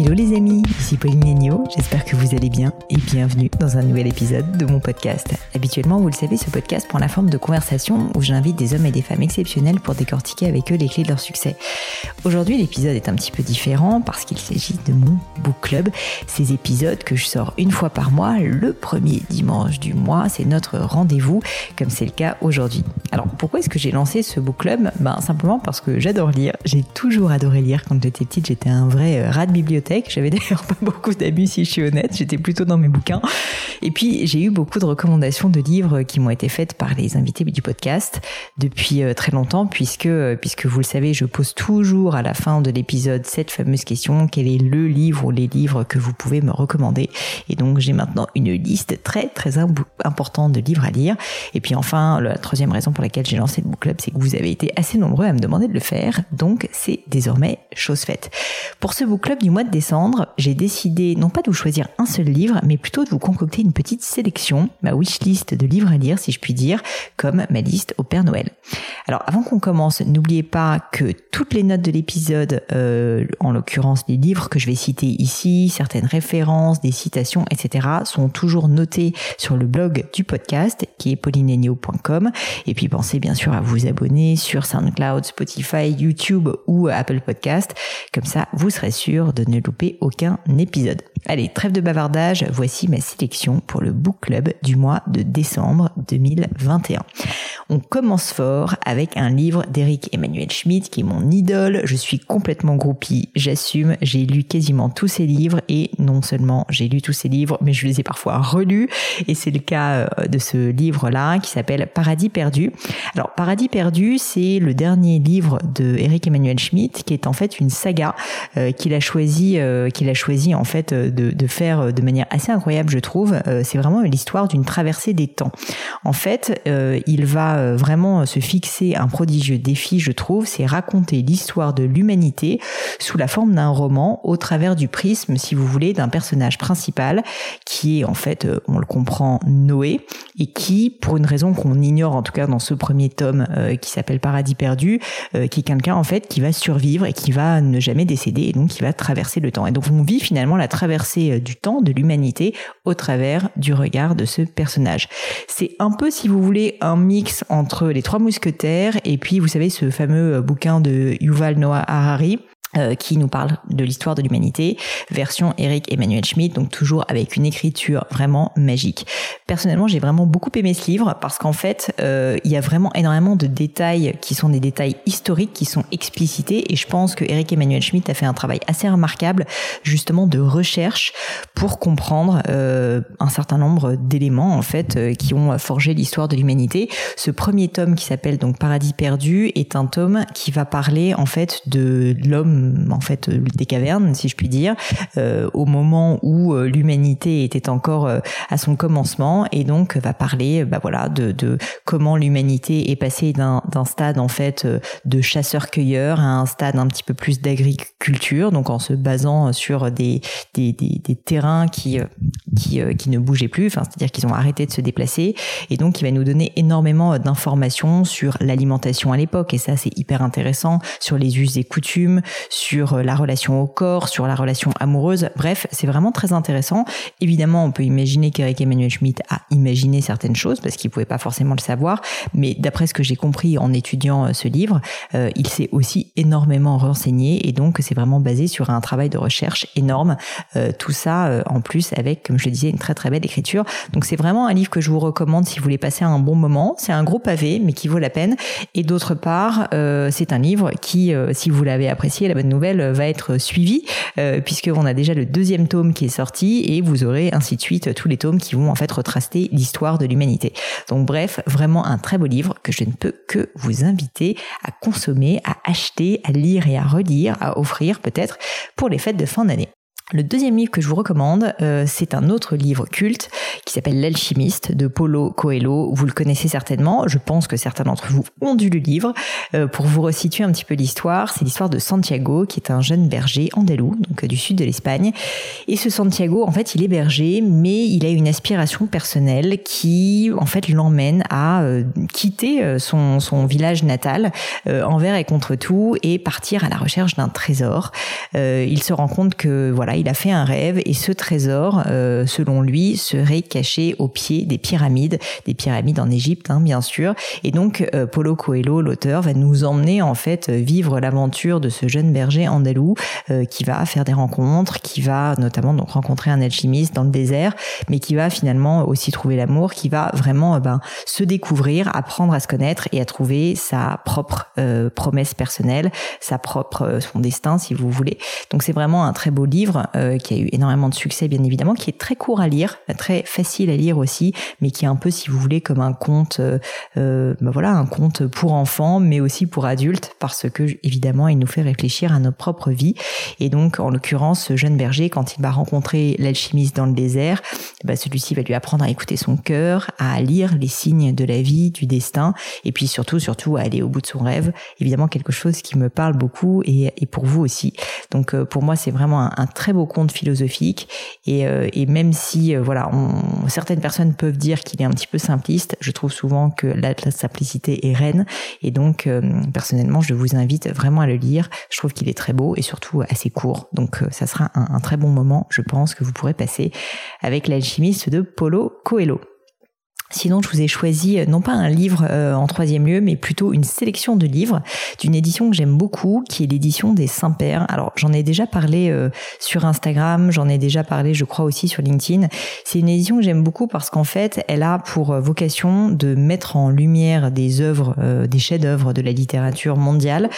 Hello les amis, ici Pauline Negno, j'espère que vous allez bien et bienvenue dans un nouvel épisode de mon podcast. Habituellement, vous le savez, ce podcast prend la forme de conversation où j'invite des hommes et des femmes exceptionnels pour décortiquer avec eux les clés de leur succès. Aujourd'hui, l'épisode est un petit peu différent parce qu'il s'agit de mon book club, ces épisodes que je sors une fois par mois, le premier dimanche du mois, c'est notre rendez-vous, comme c'est le cas aujourd'hui. Alors pourquoi est-ce que j'ai lancé ce book club? Ben simplement parce que j'adore lire, j'ai toujours adoré lire quand j'étais petite, j'étais un vrai euh, rat de bibliothèque j'avais d'ailleurs pas beaucoup d'amis si je suis honnête, j'étais plutôt dans mes bouquins. Et puis j'ai eu beaucoup de recommandations de livres qui m'ont été faites par les invités du podcast depuis euh, très longtemps puisque euh, puisque vous le savez, je pose toujours à la fin de l'épisode cette fameuse question quel est le livre ou les livres que vous pouvez me recommander? Et donc j'ai maintenant une liste très très importante de livres à lire. Et puis enfin, la troisième raison pour laquelle j'ai lancé le book club, c'est que vous avez été assez nombreux à me demander de le faire. Donc c'est désormais chose faite. Pour ce book club du mois de j'ai décidé non pas de vous choisir un seul livre, mais plutôt de vous concocter une petite sélection, ma wishlist de livres à lire, si je puis dire, comme ma liste au Père Noël. Alors avant qu'on commence, n'oubliez pas que toutes les notes de l'épisode, euh, en l'occurrence les livres que je vais citer ici, certaines références, des citations, etc., sont toujours notées sur le blog du podcast qui est paulinenio.com. Et puis pensez bien sûr à vous abonner sur SoundCloud, Spotify, YouTube ou Apple Podcast. Comme ça, vous serez sûr de ne aucun épisode. Allez, trêve de bavardage, voici ma sélection pour le book club du mois de décembre 2021. On commence fort avec un livre d'Eric Emmanuel Schmidt qui est mon idole. Je suis complètement groupie, j'assume. J'ai lu quasiment tous ses livres et non seulement j'ai lu tous ses livres, mais je les ai parfois relus. Et c'est le cas euh, de ce livre-là qui s'appelle Paradis perdu. Alors Paradis perdu, c'est le dernier livre de Eric Emmanuel Schmidt qui est en fait une saga euh, qu'il a choisi, euh, qu'il a choisi en fait de, faire de manière assez incroyable, je trouve. c'est vraiment l'histoire d'une traversée des temps. En fait, il va euh, vraiment se fixer un prodigieux défi, je trouve, c'est raconter l'histoire de l'humanité sous la forme d'un roman au travers du prisme, si vous voulez, d'un personnage principal qui est en fait, euh, on le comprend, Noé, et qui, pour une raison qu'on ignore en tout cas dans ce premier tome euh, qui s'appelle Paradis perdu, qui est quelqu'un en fait qui va survivre et qui va ne jamais décéder et donc qui va traverser le temps. Et donc on vit finalement la traversée du temps de l'humanité au travers du regard de ce personnage. C'est un peu, si vous voulez, un mix entre les trois mousquetaires et puis vous savez ce fameux euh, bouquin de Yuval Noah Harari euh, qui nous parle de l'histoire de l'humanité, version Eric Emmanuel Schmidt, donc toujours avec une écriture vraiment magique. Personnellement, j'ai vraiment beaucoup aimé ce livre parce qu'en fait, euh, il y a vraiment énormément de détails qui sont des détails historiques qui sont explicités et je pense que Eric Emmanuel Schmidt a fait un travail assez remarquable justement de recherche pour comprendre euh, un certain nombre d'éléments en fait qui ont forgé l'histoire de l'humanité. Ce premier tome qui s'appelle donc Paradis perdu est un tome qui va parler en fait de l'homme en fait euh, des cavernes, si je puis dire, euh, au moment où euh, l'humanité était encore à son commencement, et donc va parler, bah voilà, de, comment l'humanité est passée d'un stade en fait de chasseur-cueilleur à un stade un petit peu plus d'agriculture, donc en se basant sur des des, des, des terrains qui qui, qui ne bougeaient plus, enfin c'est-à-dire qu'ils ont arrêté de se déplacer, et donc il va nous donner énormément d'informations sur l'alimentation à l'époque, et ça c'est hyper intéressant sur les us et coutumes, sur la relation au corps, sur la relation amoureuse. Bref, c'est vraiment très intéressant. Évidemment, on peut imaginer qu'Eric Emmanuel Schmitt a imaginé certaines choses parce qu'il pouvait pas forcément le savoir, mais d'après ce que j'ai compris en étudiant euh, ce livre, euh, il s'est aussi énormément renseigné et donc c'est vraiment basé sur un travail de recherche énorme. Euh, tout ça en plus avec, comme je le disais, une très très belle écriture. Donc c'est vraiment un livre que je vous recommande si vous voulez passer un bon moment. C'est un gros pavé, mais qui vaut la peine. Et d'autre part, c'est un livre qui, si vous l'avez apprécié, nouvelle va être suivi puisqu'on a déjà le deuxième tome qui est sorti et vous aurez ainsi de suite tous les tomes qui vont en fait retracer l'histoire de l'humanité. Donc bref, vraiment un très beau livre que je ne peux que vous inviter à consommer, à acheter, à lire et à relire, à offrir peut-être pour les fêtes de fin d'année. Le deuxième livre que je vous recommande, euh, c'est un autre livre culte qui s'appelle L'alchimiste de Paulo Coelho. Vous le connaissez certainement, je pense que certains d'entre vous ont dû le livre. Euh, pour vous resituer un petit peu l'histoire, c'est l'histoire de Santiago, qui est un jeune berger andalou, donc euh, du sud de l'Espagne. Et ce Santiago, en fait, il est berger, mais il a une aspiration personnelle qui, en fait, l'emmène à quitter son, son village natal envers et contre tout et partir à la recherche d'un trésor. il se rend compte que, voilà, il a fait un rêve et ce trésor, euh, selon lui, serait caché au pied des pyramides, des pyramides en Égypte, hein, bien sûr. Et donc, euh, Paulo Coelho, l'auteur, va nous emmener en fait vivre l'aventure de ce jeune berger andalou euh, qui va faire des rencontres, qui va notamment donc rencontrer un alchimiste dans le désert, mais qui va finalement aussi trouver l'amour, qui va vraiment ben, se découvrir, apprendre à se connaître et à trouver sa propre promesse personnelle, sa propre son destin, si vous voulez. Donc c'est vraiment un très beau livre euh, qui a eu énormément de succès bien évidemment, qui est très court à lire, très facile à lire aussi, mais qui est un peu, si vous voulez, comme un conte, euh, euh ben voilà, un conte pour enfants, mais aussi pour adultes, parce que évidemment, il nous fait réfléchir à notre propre vie. Et donc, en l'occurrence, ce jeune berger, quand il va rencontrer l'alchimiste dans le désert, ben celui-ci va lui apprendre à écouter son cœur, à lire les signes de la vie, du destin, et puis surtout, surtout, à aller au bout de son rêve. Évidemment, quelque chose qui me parle beaucoup et, et pour vous aussi. Donc, euh, pour moi, c'est vraiment un, très beau conte philosophique et, euh, et même si euh, voilà, on, certaines personnes peuvent dire qu'il est un petit peu simpliste, je trouve souvent que la, simplicité est reine et donc personnellement, je vous invite vraiment à le lire. Je trouve qu'il est très beau et surtout assez court, donc ça sera un, un très bon moment, je pense, que vous pourrez passer avec l'alchimiste de Paulo Coelho. Sinon, je vous ai choisi euh, non pas un livre euh, en troisième lieu, mais plutôt une sélection de livres d'une édition que j'aime beaucoup, qui est l'édition des Saint-Pères. Alors, j'en ai déjà parlé euh, sur Instagram, j'en ai déjà parlé, je crois aussi sur LinkedIn. C'est une édition que j'aime beaucoup parce qu'en fait, elle a pour vocation de mettre en lumière des œuvres, des chefs-d'œuvre de la littérature mondiale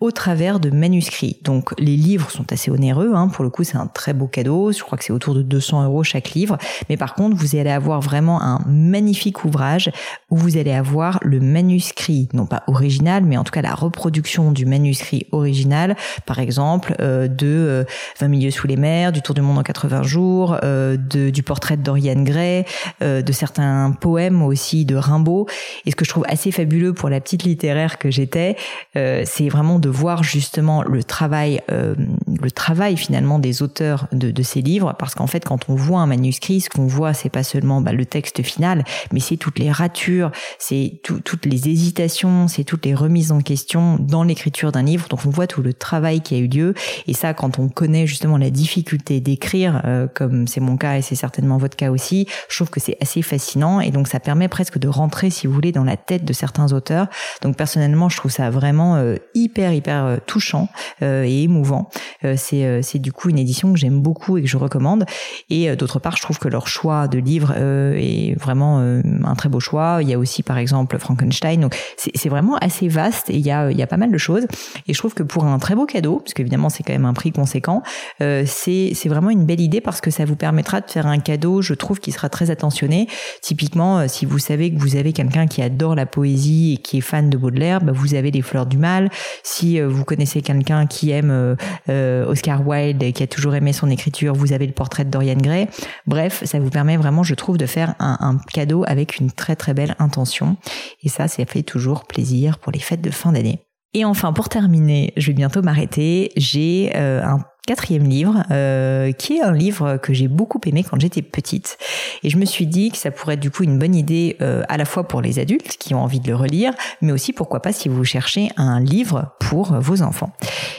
au travers de manuscrits. Donc, les livres sont assez onéreux. Hein. Pour le coup, c'est un très beau cadeau. Je crois que c'est autour de 200 euros chaque livre. Mais par contre, vous allez avoir vraiment un magnifique magnifique ouvrage où vous allez avoir le manuscrit, non pas original, mais en tout cas la reproduction du manuscrit original, par exemple euh, de 20 euh, milieux sous les mers, du Tour du monde en 80 jours, euh, de, du portrait de Dorian Gray, de certains poèmes aussi de Rimbaud. Et ce que je trouve assez fabuleux pour la petite littéraire que j'étais, c'est vraiment de voir justement le travail, le travail finalement des auteurs de, de ces livres, parce qu'en fait, quand on voit un manuscrit, ce qu'on voit, c'est pas seulement bah, le texte final, mais c'est toutes les ratures, c'est toutes les hésitations, c'est toutes les remises en question dans l'écriture d'un livre. Donc on voit tout le travail qui a eu lieu. Et ça, quand on connaît justement la difficulté d'écrire, euh, comme c'est mon cas et c'est certainement votre cas aussi, je trouve que c'est assez fascinant. Et donc ça permet presque de rentrer, si vous voulez, dans la tête de certains auteurs. Donc personnellement, je trouve ça vraiment euh, hyper, hyper euh, touchant et émouvant. c'est, c'est du coup une édition que j'aime beaucoup et que je recommande. Et d'autre part, je trouve que leur choix de livre est vraiment euh, un très beau choix. Il y a aussi par exemple Frankenstein. Donc c'est vraiment assez vaste et il y a, il y a pas mal de choses. Et je trouve que pour un très beau cadeau, parce qu'évidemment c'est quand même un prix conséquent, euh, c'est vraiment une belle idée parce que ça vous permettra de faire un cadeau, je trouve, qui sera très attentionné. Typiquement, euh, si vous savez que vous avez quelqu'un qui adore la poésie et qui est fan de Baudelaire, bah, vous avez les fleurs du mal. Si vous connaissez quelqu'un qui aime Oscar Wilde et qui a toujours aimé son écriture, vous avez le portrait de Dorian Gray. Bref, ça vous permet vraiment, je trouve, de faire un cadeau avec une très très belle intention. Et ça, ça fait toujours plaisir pour les fêtes de fin d'année. Et enfin, pour terminer, je vais bientôt m'arrêter. J'ai euh, un quatrième livre, euh, qui est un livre que j'ai beaucoup aimé quand j'étais petite. Et je me suis dit que ça pourrait être du coup une bonne idée euh, à la fois pour les adultes qui ont envie de le relire, mais aussi pourquoi pas si vous cherchez un livre pour vos enfants.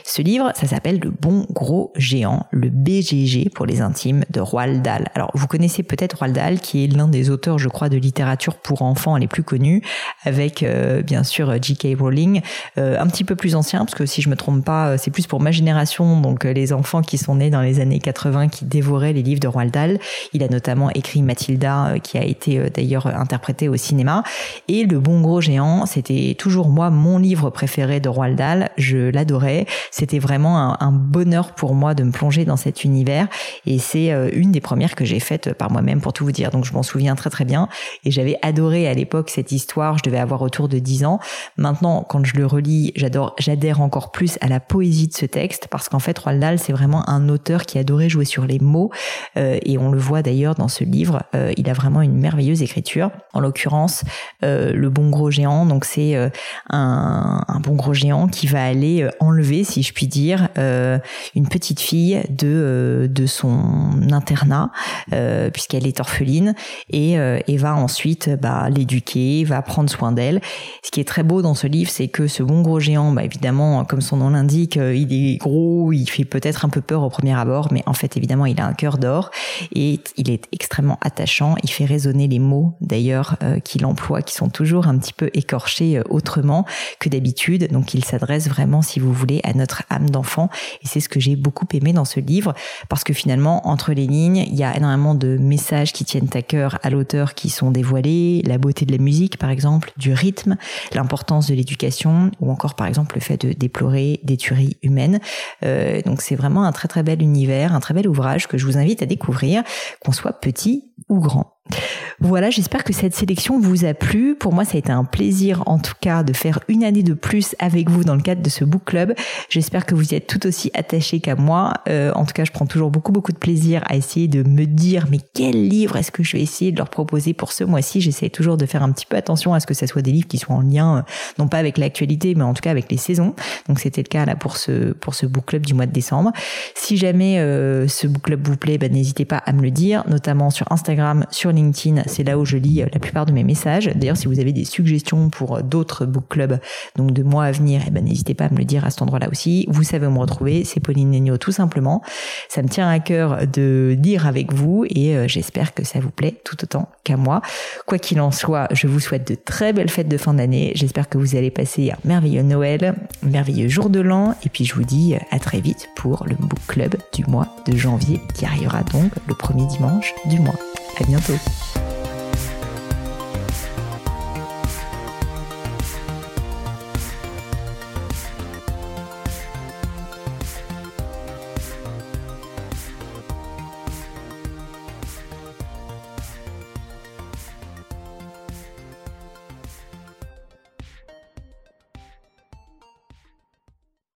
Ce livre, ça s'appelle Le Bon Gros Géant, le BGG pour les intimes de Roald Dahl. Alors vous connaissez peut-être Roald Dahl qui est l'un des auteurs, je crois, de littérature pour enfants les plus connus, avec euh, bien sûr J.K. Rowling, un petit peu plus ancien, parce que si je me trompe pas, c'est plus pour ma génération, donc les enfants qui sont nés dans les années 80 qui dévoraient les livres de Roald Dahl. Il a notamment écrit Mathilda, euh, qui a été euh, d'ailleurs interprétée au cinéma. Et Le Bon Gros Géant, c'était toujours moi mon livre préféré de Roald Dahl. Je l'adorais. C'était vraiment un, bonheur pour moi de me plonger dans cet univers. Et c'est euh, une des premières que j'ai faites par moi-même, pour tout vous dire. Donc je m'en souviens très très bien. Et j'avais adoré à l'époque cette histoire. Je devais avoir autour de 10 ans. Maintenant, quand je le relis, j'adore, j'adhère encore plus à la poésie de ce texte parce qu'en fait, Roald Dahl, c'est vraiment un auteur qui adorait jouer sur les mots euh, et on le voit d'ailleurs dans ce livre. Euh, il a vraiment une merveilleuse écriture. En l'occurrence, euh, le bon gros géant, donc c'est un, bon gros géant qui va aller enlever, si je puis dire, une petite fille de de son internat puisqu'elle est orpheline et, et va ensuite bah, l'éduquer, va prendre soin d'elle. Ce qui est très beau dans ce livre, c'est que ce bon gros géant, bah, évidemment, comme son nom l'indique, il est gros, il fait peut-être un peu peur au premier abord, mais en fait, évidemment, il a un cœur d'or et il est extrêmement attachant. Il fait résonner les mots, d'ailleurs, euh, qu'il emploie, qui sont toujours un petit peu écorchés euh, autrement que d'habitude. Donc, il s'adresse vraiment, si vous voulez, à notre âme d'enfant. Et c'est ce que j'ai beaucoup aimé dans ce livre, parce que finalement, entre les lignes, il y a énormément de messages qui tiennent à cœur à l'auteur qui sont dévoilés, la beauté de la musique, par exemple, du rythme, l'importance de l'éducation, ou encore, par exemple, le fait de déplorer des tueries humaines. Euh, donc, c'est vraiment un très très bel univers, un très bel ouvrage que je vous invite à découvrir, qu'on soit petit ou grand. Voilà, j'espère que cette sélection vous a plu. Pour moi, ça a été un plaisir en tout cas de faire une année de plus avec vous dans le cadre de ce book club. J'espère que vous y êtes tout aussi attachés qu'à moi. Euh, en tout cas, je prends toujours beaucoup beaucoup de plaisir à essayer de me dire mais quel livre est-ce que je vais essayer de leur proposer pour ce mois-ci? J'essaie toujours de faire un petit peu attention à ce que ce soit des livres qui soient en lien euh, non pas avec l'actualité mais en tout cas avec les saisons. Donc c'était le cas là pour ce book club du mois de décembre. Si jamais euh, ce book club vous plaît, ben, n'hésitez pas à me le dire, notamment sur Instagram, sur LinkedIn c'est là où je lis euh, la plupart de mes messages. D'ailleurs, si vous avez des suggestions pour euh, d'autres book clubs, donc de mois à venir, eh ben, n'hésitez pas à me le dire à cet endroit-là aussi. Vous savez où me retrouver, c'est Pauline Negno tout simplement. Ça me tient à cœur de lire avec vous et euh, j'espère que ça vous plaît tout autant qu'à moi. Quoi qu'il en soit, je vous souhaite de très belles fêtes de fin d'année. J'espère que vous allez passer un merveilleux Noël, un merveilleux jour de l'an et puis je vous dis à très vite pour le book club du mois de janvier qui arrivera donc le premier dimanche du mois. À bientôt.